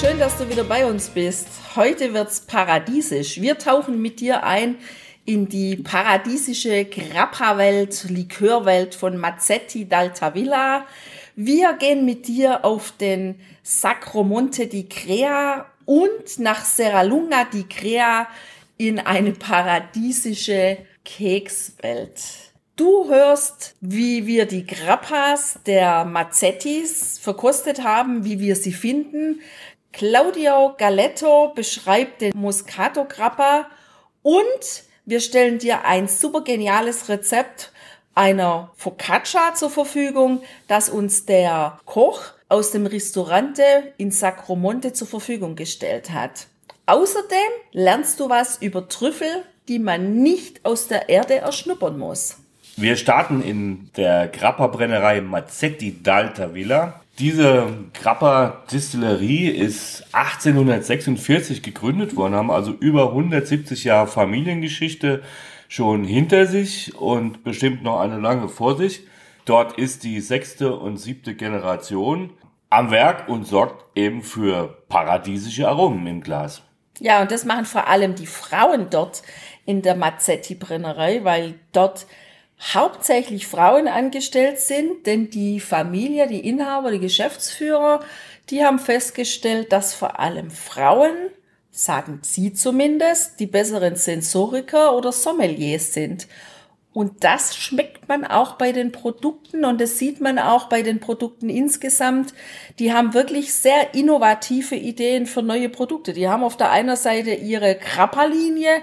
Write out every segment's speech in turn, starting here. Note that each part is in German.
Schön, dass du wieder bei uns bist. Heute wird's paradiesisch. Wir tauchen mit dir ein in die paradiesische Grappa-Welt, Likörwelt von Mazzetti d'Altavilla. Wir gehen mit dir auf den Sacromonte di Crea und nach Serralunga di Crea in eine paradiesische Kekswelt. Du hörst, wie wir die Grappas der Mazzettis verkostet haben, wie wir sie finden. Claudio Galetto beschreibt den Moscato Grappa und wir stellen dir ein super geniales Rezept einer Focaccia zur Verfügung, das uns der Koch aus dem Restaurante in Sacromonte zur Verfügung gestellt hat. Außerdem lernst du was über Trüffel, die man nicht aus der Erde erschnuppern muss. Wir starten in der Grappa-Brennerei Mazzetti d'Alta Villa. Diese Grappa-Distillerie ist 1846 gegründet worden, haben also über 170 Jahre Familiengeschichte schon hinter sich und bestimmt noch eine lange vor sich. Dort ist die sechste und siebte Generation am Werk und sorgt eben für paradiesische Aromen im Glas. Ja, und das machen vor allem die Frauen dort in der Mazzetti-Brennerei, weil dort hauptsächlich Frauen angestellt sind, denn die Familie, die Inhaber, die Geschäftsführer, die haben festgestellt, dass vor allem Frauen, sagen sie zumindest, die besseren Sensoriker oder Sommeliers sind. Und das schmeckt man auch bei den Produkten und das sieht man auch bei den Produkten insgesamt. Die haben wirklich sehr innovative Ideen für neue Produkte. Die haben auf der einen Seite ihre Krapperlinie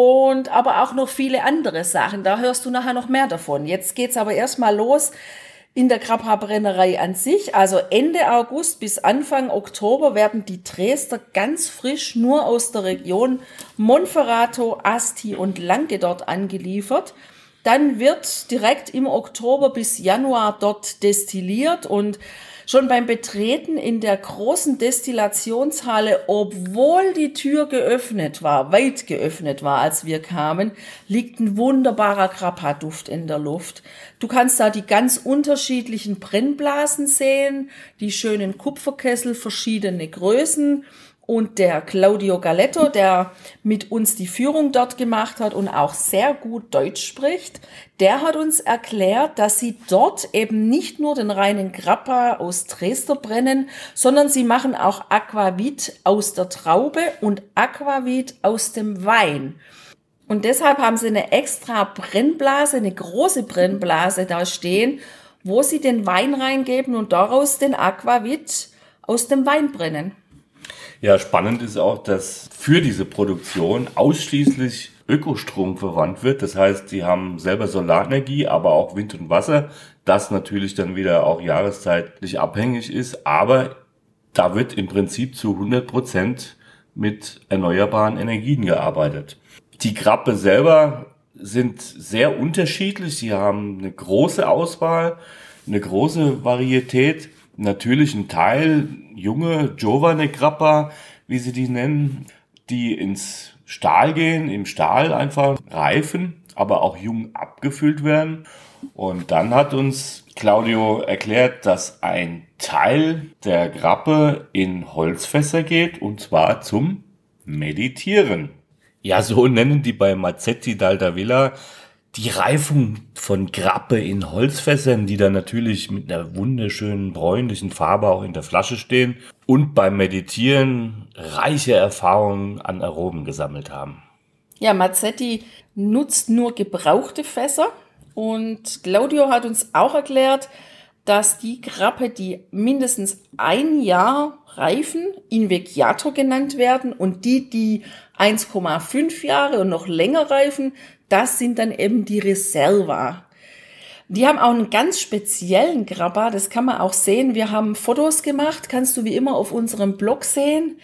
und aber auch noch viele andere Sachen. Da hörst du nachher noch mehr davon. Jetzt geht's aber erstmal los in der Krabha-Brennerei an sich. Also Ende August bis Anfang Oktober werden die Dresder ganz frisch nur aus der Region Monferrato, Asti und Lange dort angeliefert. Dann wird direkt im Oktober bis Januar dort destilliert und Schon beim Betreten in der großen Destillationshalle, obwohl die Tür geöffnet war, weit geöffnet war, als wir kamen, liegt ein wunderbarer Grappa-Duft in der Luft. Du kannst da die ganz unterschiedlichen Brennblasen sehen, die schönen Kupferkessel, verschiedene Größen und der Claudio Galetto, der mit uns die Führung dort gemacht hat und auch sehr gut Deutsch spricht, der hat uns erklärt, dass sie dort eben nicht nur den reinen Grappa aus Dresder brennen, sondern sie machen auch Aquavit aus der Traube und Aquavit aus dem Wein. Und deshalb haben sie eine extra Brennblase, eine große Brennblase da stehen, wo sie den Wein reingeben und daraus den Aquavit aus dem Wein brennen. Ja, spannend ist auch, dass für diese Produktion ausschließlich Ökostrom verwandt wird. Das heißt, sie haben selber Solarenergie, aber auch Wind und Wasser, das natürlich dann wieder auch jahreszeitlich abhängig ist. Aber da wird im Prinzip zu 100 Prozent mit erneuerbaren Energien gearbeitet. Die Grappe selber sind sehr unterschiedlich. Sie haben eine große Auswahl, eine große Varietät natürlich ein Teil junge Giovane Grappa, wie sie die nennen, die ins Stahl gehen, im Stahl einfach reifen, aber auch jung abgefüllt werden. Und dann hat uns Claudio erklärt, dass ein Teil der Grappe in Holzfässer geht und zwar zum Meditieren. Ja, so nennen die bei Mazzetti d'Alta Villa die Reifung von Grappe in Holzfässern, die dann natürlich mit einer wunderschönen bräunlichen Farbe auch in der Flasche stehen und beim Meditieren reiche Erfahrungen an Aromen gesammelt haben. Ja, Mazzetti nutzt nur gebrauchte Fässer und Claudio hat uns auch erklärt, dass die Grappe, die mindestens ein Jahr reifen, Invecchiato genannt werden und die, die 1,5 Jahre und noch länger reifen, das sind dann eben die Reserva. Die haben auch einen ganz speziellen Grabber, das kann man auch sehen. Wir haben Fotos gemacht, kannst du wie immer auf unserem Blog sehen.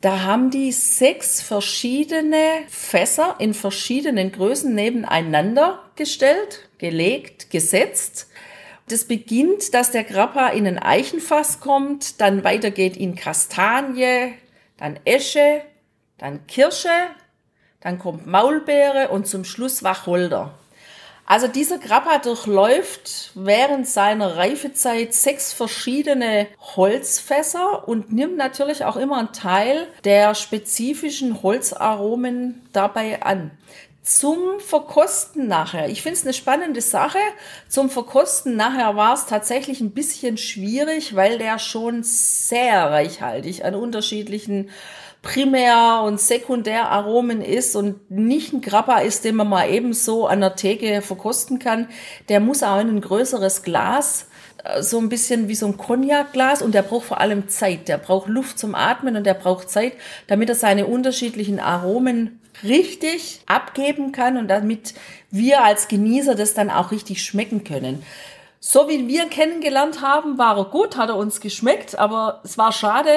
Da haben die sechs verschiedene Fässer in verschiedenen Größen nebeneinander gestellt, gelegt, gesetzt. Das beginnt, dass der Grappa in ein Eichenfass kommt, dann weitergeht in Kastanie, dann Esche, dann Kirsche, dann kommt Maulbeere und zum Schluss Wacholder. Also dieser Grappa durchläuft während seiner Reifezeit sechs verschiedene Holzfässer und nimmt natürlich auch immer einen Teil der spezifischen Holzaromen dabei an. Zum Verkosten nachher. Ich finde es eine spannende Sache. Zum Verkosten nachher war es tatsächlich ein bisschen schwierig, weil der schon sehr reichhaltig an unterschiedlichen Primär- und Sekundäraromen ist und nicht ein Grappa ist, den man mal ebenso an der Theke verkosten kann. Der muss auch in ein größeres Glas, äh, so ein bisschen wie so ein Cognac-Glas und der braucht vor allem Zeit. Der braucht Luft zum Atmen und der braucht Zeit, damit er seine unterschiedlichen Aromen richtig abgeben kann und damit wir als Genießer das dann auch richtig schmecken können. So wie wir kennengelernt haben, war er gut, hat er uns geschmeckt, aber es war schade.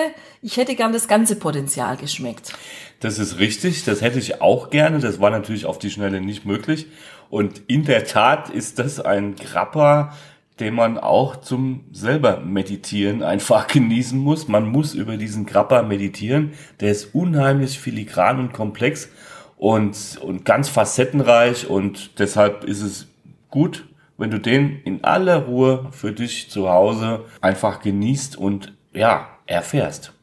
Ich hätte gern das ganze Potenzial geschmeckt. Das ist richtig, das hätte ich auch gerne. Das war natürlich auf die Schnelle nicht möglich. Und in der Tat ist das ein Grappa, den man auch zum selber meditieren einfach genießen muss. Man muss über diesen Grappa meditieren. Der ist unheimlich filigran und komplex und, und ganz facettenreich und deshalb ist es gut, wenn du den in aller Ruhe für dich zu Hause einfach genießt und ja, erfährst.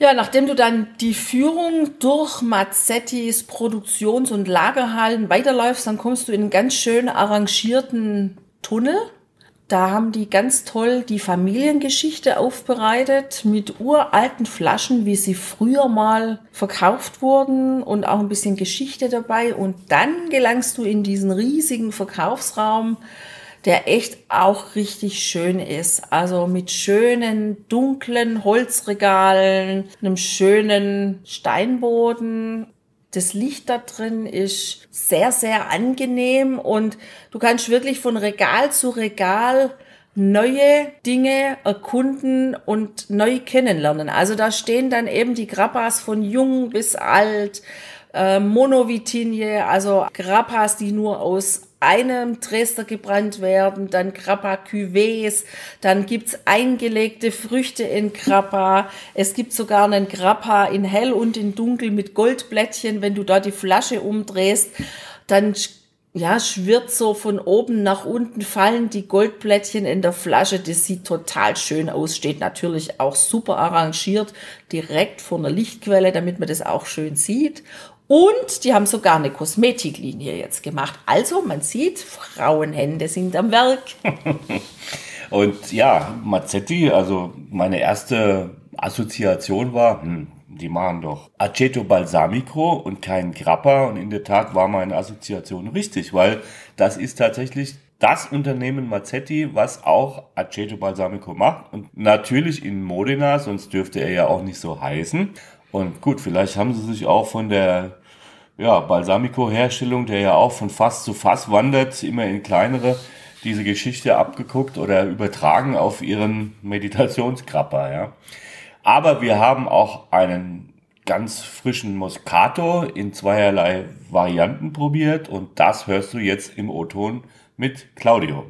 Ja, nachdem du dann die Führung durch Mazzettis Produktions- und Lagerhallen weiterläufst, dann kommst du in einen ganz schön arrangierten Tunnel da haben die ganz toll die Familiengeschichte aufbereitet mit uralten Flaschen, wie sie früher mal verkauft wurden und auch ein bisschen Geschichte dabei. Und dann gelangst du in diesen riesigen Verkaufsraum, der echt auch richtig schön ist. Also mit schönen dunklen Holzregalen, einem schönen Steinboden das Licht da drin ist sehr, sehr angenehm und du kannst wirklich von Regal zu Regal neue Dinge erkunden und neu kennenlernen. Also da stehen dann eben die Grappas von jung bis alt, äh, Monovitinie, also Grappas, die nur aus einem Dresder gebrannt werden, dann Grappa Cuvées, dann gibt's eingelegte Früchte in Grappa, es gibt sogar einen Grappa in hell und in dunkel mit Goldblättchen, wenn du da die Flasche umdrehst, dann ja, schwirrt so von oben nach unten, fallen die Goldblättchen in der Flasche. Das sieht total schön aus, steht natürlich auch super arrangiert, direkt vor einer Lichtquelle, damit man das auch schön sieht. Und die haben sogar eine Kosmetiklinie jetzt gemacht. Also man sieht, Frauenhände sind am Werk. Und ja, Mazzetti, also meine erste Assoziation war, hm, die machen doch Aceto Balsamico und kein Grappa. Und in der Tat war meine Assoziation richtig, weil das ist tatsächlich das Unternehmen Mazzetti, was auch Aceto Balsamico macht. Und natürlich in Modena, sonst dürfte er ja auch nicht so heißen. Und gut, vielleicht haben sie sich auch von der ja, Balsamico-Herstellung, der ja auch von Fass zu Fass wandert, immer in kleinere, diese Geschichte abgeguckt oder übertragen auf ihren Meditationskrapper. Ja. Aber wir haben auch einen ganz frischen Moscato in zweierlei Varianten probiert und das hörst du jetzt im O-Ton mit Claudio.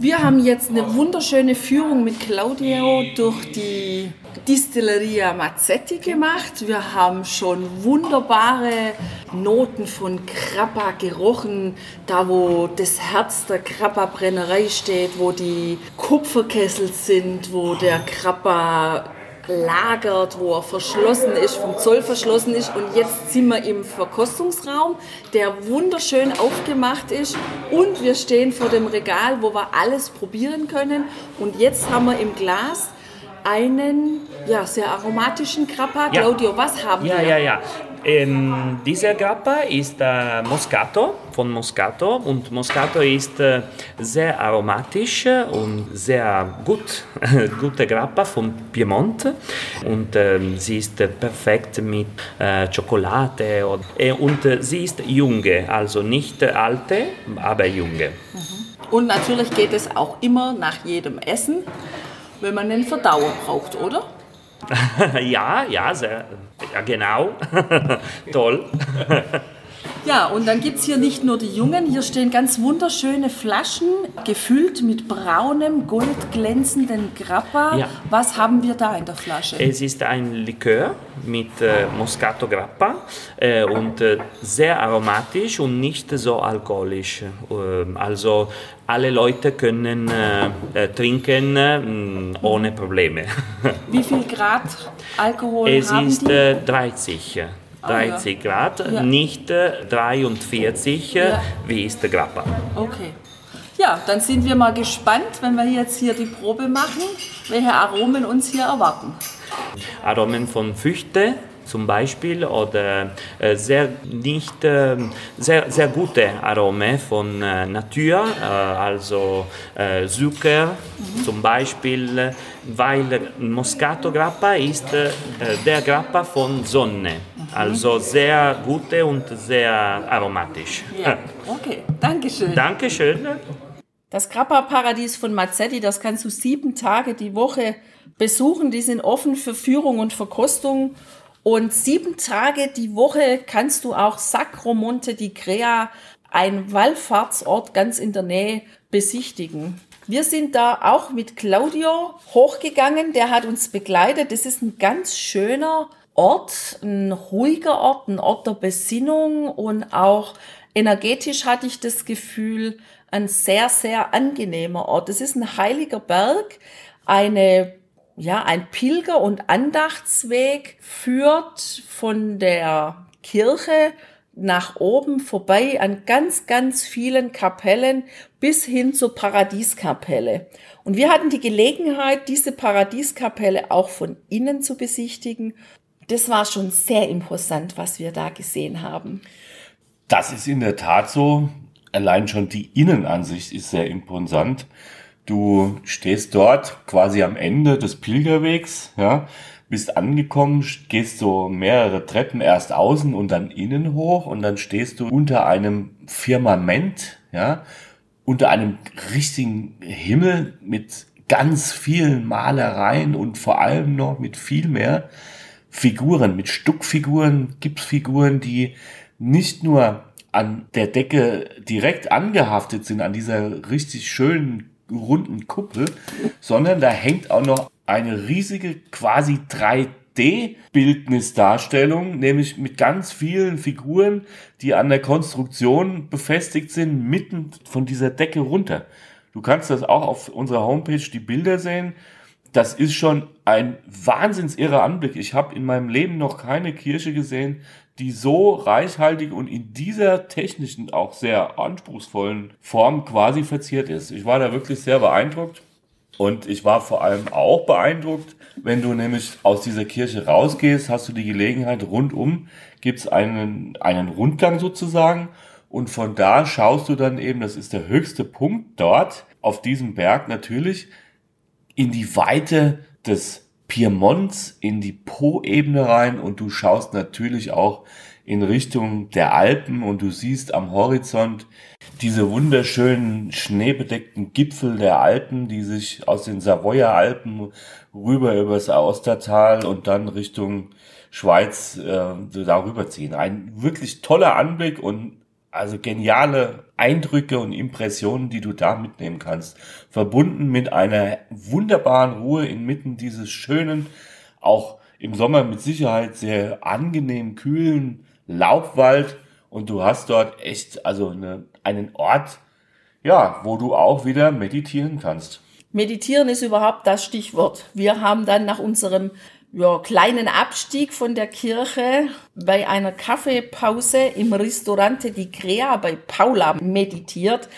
Wir haben jetzt eine wunderschöne Führung mit Claudio durch die Distilleria Mazzetti gemacht. Wir haben schon wunderbare Noten von Krappa gerochen, da wo das Herz der Krappa Brennerei steht, wo die Kupferkessel sind, wo der Krappa lagert, wo er verschlossen ist, vom Zoll verschlossen ist. Und jetzt sind wir im Verkostungsraum, der wunderschön aufgemacht ist. Und wir stehen vor dem Regal, wo wir alles probieren können. Und jetzt haben wir im Glas einen ja, sehr aromatischen Grappa. Ja. Claudio, was haben ja, wir? Ja, ja, ja. Ähm, dieser Grappa ist äh, Moscato, von Moscato und Moscato ist äh, sehr aromatisch und sehr gut, gute Grappa von Piemont und äh, sie ist perfekt mit äh, Schokolade und, äh, und sie ist junge, also nicht alte, aber junge. Mhm. Und natürlich geht es auch immer nach jedem Essen, wenn man einen Verdauer braucht, oder? ja, ja, sehr, ja genau. Toll. Ja, und dann gibt es hier nicht nur die Jungen, hier stehen ganz wunderschöne Flaschen, gefüllt mit braunem, goldglänzenden Grappa. Ja. Was haben wir da in der Flasche? Es ist ein Likör mit äh, Moscato Grappa äh, und äh, sehr aromatisch und nicht so alkoholisch. Ähm, also alle Leute können äh, äh, trinken äh, ohne Probleme. Wie viel Grad Alkohol Es haben ist die? äh, 30. Ah, ja. 30 Grad, Ja. nicht äh, 43, äh, Ja. wie ist der Grappa. Okay. Ja, dann sind wir mal gespannt, wenn wir jetzt hier die Probe machen, welche Aromen uns hier erwarten. Aromen von Früchte zum Beispiel oder äh, sehr nicht äh, sehr sehr gute Aromen von äh, Natur, äh, also äh, Zucker zum Beispiel, weil Moscato Grappa ist äh, der Grappa von Sonne, also sehr gute und sehr aromatisch. Ja, okay. Dankeschön. Dankeschön. Das Grappa-Paradies von Mazzetti, das kannst du sieben Tage die Woche besuchen. Die sind offen für Führung und Verkostung. Und sieben Tage die Woche kannst du auch Sacromonte di Crea, ein Wallfahrtsort ganz in der Nähe, besichtigen. Wir sind da auch mit Claudio hochgegangen, der hat uns begleitet. Das ist ein ganz schöner Ort, ein ruhiger Ort, ein Ort der Besinnung und auch energetisch hatte ich das Gefühl, ein sehr, sehr angenehmer Ort. Es ist ein heiliger Berg, eine, ja, ein Pilger- und Andachtsweg führt von der Kirche nach oben vorbei an ganz, ganz vielen Kapellen bis hin zur Paradieskapelle. Und wir hatten die Gelegenheit, diese Paradieskapelle auch von innen zu besichtigen. Das war schon sehr imposant, was wir da gesehen haben. Das ist in der Tat so. Allein schon die Innenansicht ist sehr imposant. Du stehst dort quasi am Ende des Pilgerwegs, ja, bist angekommen, gehst so mehrere Treppen erst außen und dann innen hoch und dann stehst du unter einem Firmament, ja, unter einem richtigen Himmel mit ganz vielen Malereien und vor allem noch mit viel mehr Figuren, mit Stuckfiguren, Gipsfiguren, die nicht nur an der Decke direkt angehaftet sind, an dieser richtig schönen runden Kuppel, sondern da hängt auch noch eine riesige quasi 3D-Bildnisdarstellung, nämlich mit ganz vielen Figuren, die an der Konstruktion befestigt sind, mitten von dieser Decke runter. Du kannst das auch auf unserer Homepage die Bilder sehen. Das ist schon ein wahnsinns irrer Anblick. Ich habe in meinem Leben noch keine Kirche gesehen, die so reichhaltig und in dieser technischen, auch sehr anspruchsvollen Form quasi verziert ist. Ich war da wirklich sehr beeindruckt. Und ich war vor allem auch beeindruckt, wenn du nämlich aus dieser Kirche rausgehst, hast du die Gelegenheit, rundum gibt's einen, einen Rundgang sozusagen. Und von da schaust du dann eben, das ist der höchste Punkt dort, auf diesem Berg natürlich, in die Weite des Piemonts, in die Po-Ebene rein und du schaust natürlich auch in Richtung der Alpen und du siehst am Horizont diese wunderschönen schneebedeckten Gipfel der Alpen, die sich aus den Savoyer Alpen rüber übers Austertal und dann Richtung Schweiz äh, darüber ziehen. Ein wirklich toller Anblick und also geniale Eindrücke und Impressionen, die du da mitnehmen kannst. Verbunden mit einer wunderbaren Ruhe inmitten dieses schönen, auch im Sommer mit Sicherheit sehr angenehm kühlen Laubwald. Und du hast dort echt, also eine, einen Ort, ja, wo du auch wieder meditieren kannst. Meditieren ist überhaupt das Stichwort. Wir haben dann nach unserem ja, kleinen Abstieg von der Kirche bei einer Kaffeepause im Ristorante di Crea bei Paula meditiert.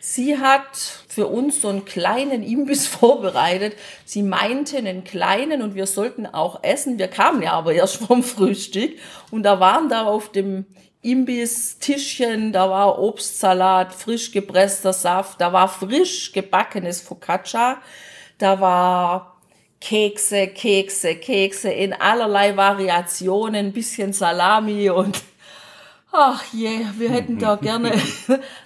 Sie hat für uns so einen kleinen Imbiss vorbereitet. Sie meinte einen kleinen und wir sollten auch essen. Wir kamen ja aber erst vom Frühstück und da waren da auf dem Imbiss-Tischchen, da war Obstsalat, frisch gepresster Saft, da war frisch gebackenes Focaccia, da war Kekse, Kekse, Kekse in allerlei Variationen, bisschen Salami und ach je, wir hätten da gerne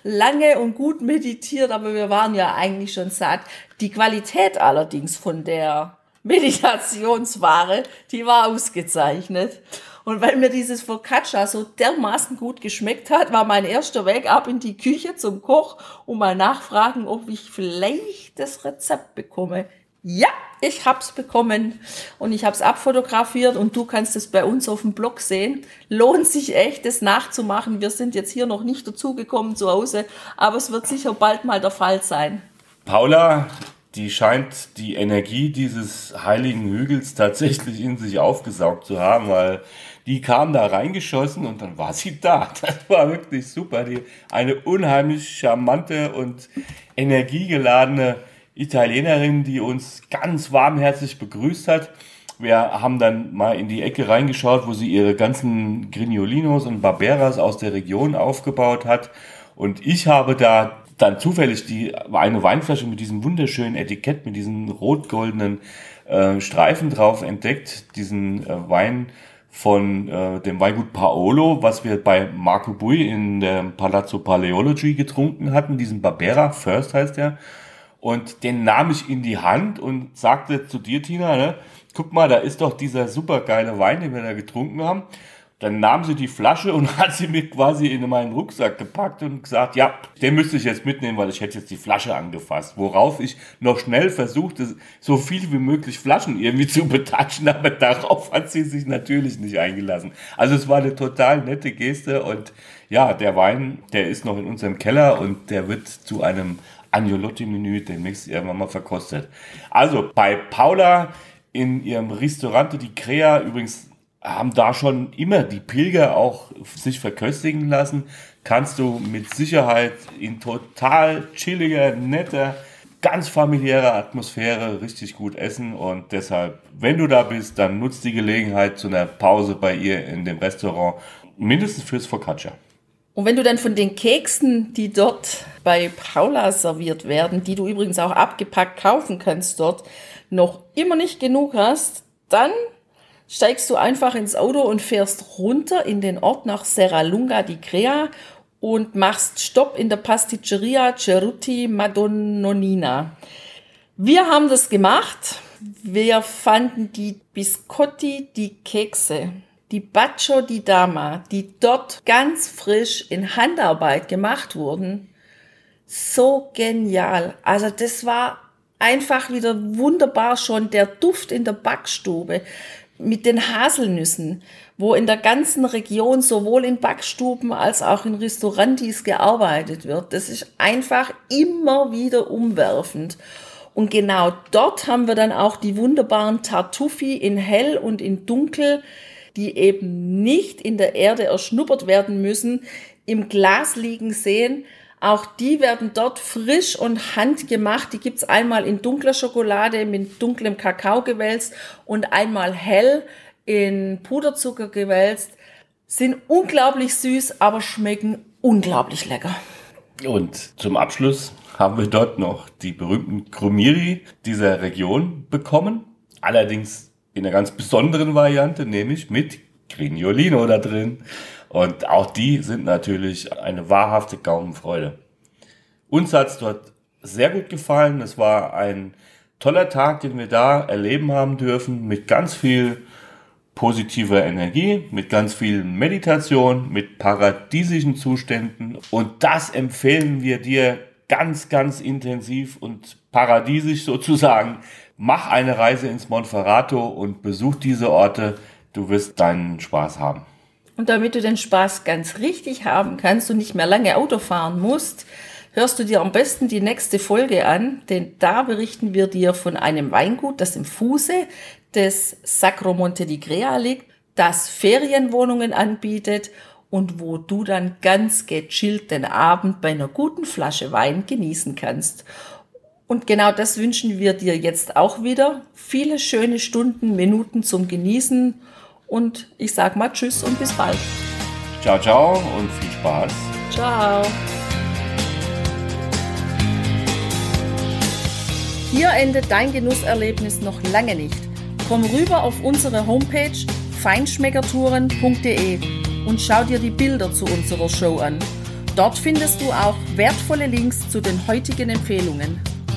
lange und gut meditiert, aber wir waren ja eigentlich schon satt. Die Qualität allerdings von der Meditationsware, die war ausgezeichnet. Und weil mir dieses Focaccia so dermaßen gut geschmeckt hat, war mein erster Weg ab in die Küche zum Koch und mal nachfragen, ob ich vielleicht das Rezept bekomme. Ja, ich hab's bekommen und ich hab's abfotografiert und du kannst es bei uns auf dem Blog sehen. Lohnt sich echt, das nachzumachen. Wir sind jetzt hier noch nicht dazugekommen zu Hause, aber es wird sicher bald mal der Fall sein. Paula, die scheint die Energie dieses heiligen Hügels tatsächlich in sich aufgesaugt zu haben, weil die kam da reingeschossen und dann war sie da. Das war wirklich super. Die, eine unheimlich charmante und energiegeladene Italienerin, die uns ganz warmherzig begrüßt hat. Wir haben dann mal in die Ecke reingeschaut, wo sie ihre ganzen Grignolinos und Barberas aus der Region aufgebaut hat. Und ich habe da dann zufällig die, eine Weinflasche mit diesem wunderschönen Etikett, mit diesen rot-goldenen äh, Streifen drauf entdeckt. Diesen äh, Wein von äh, dem Weingut Paolo, was wir bei Marco Bui in der Palazzo Paleology getrunken hatten. Diesen Barbera First heißt der. Und den nahm ich in die Hand und sagte zu dir, Tina, ne, guck mal, da ist doch dieser supergeile Wein, den wir da getrunken haben. Dann nahm sie die Flasche und hat sie mir quasi in meinen Rucksack gepackt und gesagt, ja, den müsste ich jetzt mitnehmen, weil ich hätte jetzt die Flasche angefasst. Worauf ich noch schnell versuchte, so viel wie möglich Flaschen irgendwie zu betatschen, aber darauf hat sie sich natürlich nicht eingelassen. Also es war eine total nette Geste und ja, der Wein, der ist noch in unserem Keller und der wird zu einem Agnolotti-Menü demnächst irgendwann mal verkostet. Also bei Paula in ihrem Restaurante die Crea übrigens haben da schon immer die Pilger auch sich verköstigen lassen. Kannst du mit Sicherheit in total chilliger, netter, ganz familiärer Atmosphäre richtig gut essen und deshalb, wenn du da bist, dann nutzt die Gelegenheit zu einer Pause bei ihr in dem Restaurant, mindestens fürs Focaccia. Und wenn du dann von den Keksen, die dort bei Paula serviert werden, die du übrigens auch abgepackt kaufen kannst dort, noch immer nicht genug hast, dann steigst du einfach ins Auto und fährst runter in den Ort nach Serralunga di Crea und machst Stopp in der Pasticceria Ceruti Madonnina. Wir haben das gemacht. Wir fanden die Biscotti, die Kekse die Baccio di Dama, die dort ganz frisch in Handarbeit gemacht wurden, so genial. Also das war einfach wieder wunderbar schon der Duft in der Backstube mit den Haselnüssen, wo in der ganzen Region sowohl in Backstuben als auch in Restaurantis gearbeitet wird. Das ist einfach immer wieder umwerfend. Und genau dort haben wir dann auch die wunderbaren Tartuffi in hell und in dunkel die eben nicht in der Erde erschnuppert werden müssen, im Glas liegen sehen. Auch die werden dort frisch und handgemacht. Die gibt's einmal in dunkler Schokolade mit dunklem Kakao gewälzt und einmal hell in Puderzucker gewälzt. Sind unglaublich süß, aber schmecken unglaublich lecker. Und zum Abschluss haben wir dort noch die berühmten Krumiri dieser Region bekommen. Allerdings in einer ganz besonderen Variante, nämlich mit Grignolino da drin. Und auch die sind natürlich eine wahrhafte Gaumenfreude. Uns hat's dort sehr gut gefallen. Es war ein toller Tag, den wir da erleben haben dürfen, mit ganz viel positiver Energie, mit ganz viel Meditation, mit paradiesischen Zuständen. Und das empfehlen wir dir ganz, ganz intensiv und paradiesisch sozusagen mach eine Reise ins Monferrato und besuch diese Orte. Du wirst deinen Spaß haben. Und damit du den Spaß ganz richtig haben kannst und nicht mehr lange Auto fahren musst, hörst du dir am besten die nächste Folge an, denn da berichten wir dir von einem Weingut, das im Fuße des Sacro Monte di Grea liegt, das Ferienwohnungen anbietet und wo du dann ganz gechillt den Abend bei einer guten Flasche Wein genießen kannst. Und genau das wünschen wir dir jetzt auch wieder. Viele schöne Stunden, Minuten zum Genießen. Und ich sag mal Tschüss und bis bald. Ciao, ciao und viel Spaß. Ciao. Hier endet dein Genusserlebnis noch lange nicht. Komm rüber auf unsere Homepage feinschmeckertouren.de und schau dir die Bilder zu unserer Show an. Dort findest du auch wertvolle Links zu den heutigen Empfehlungen.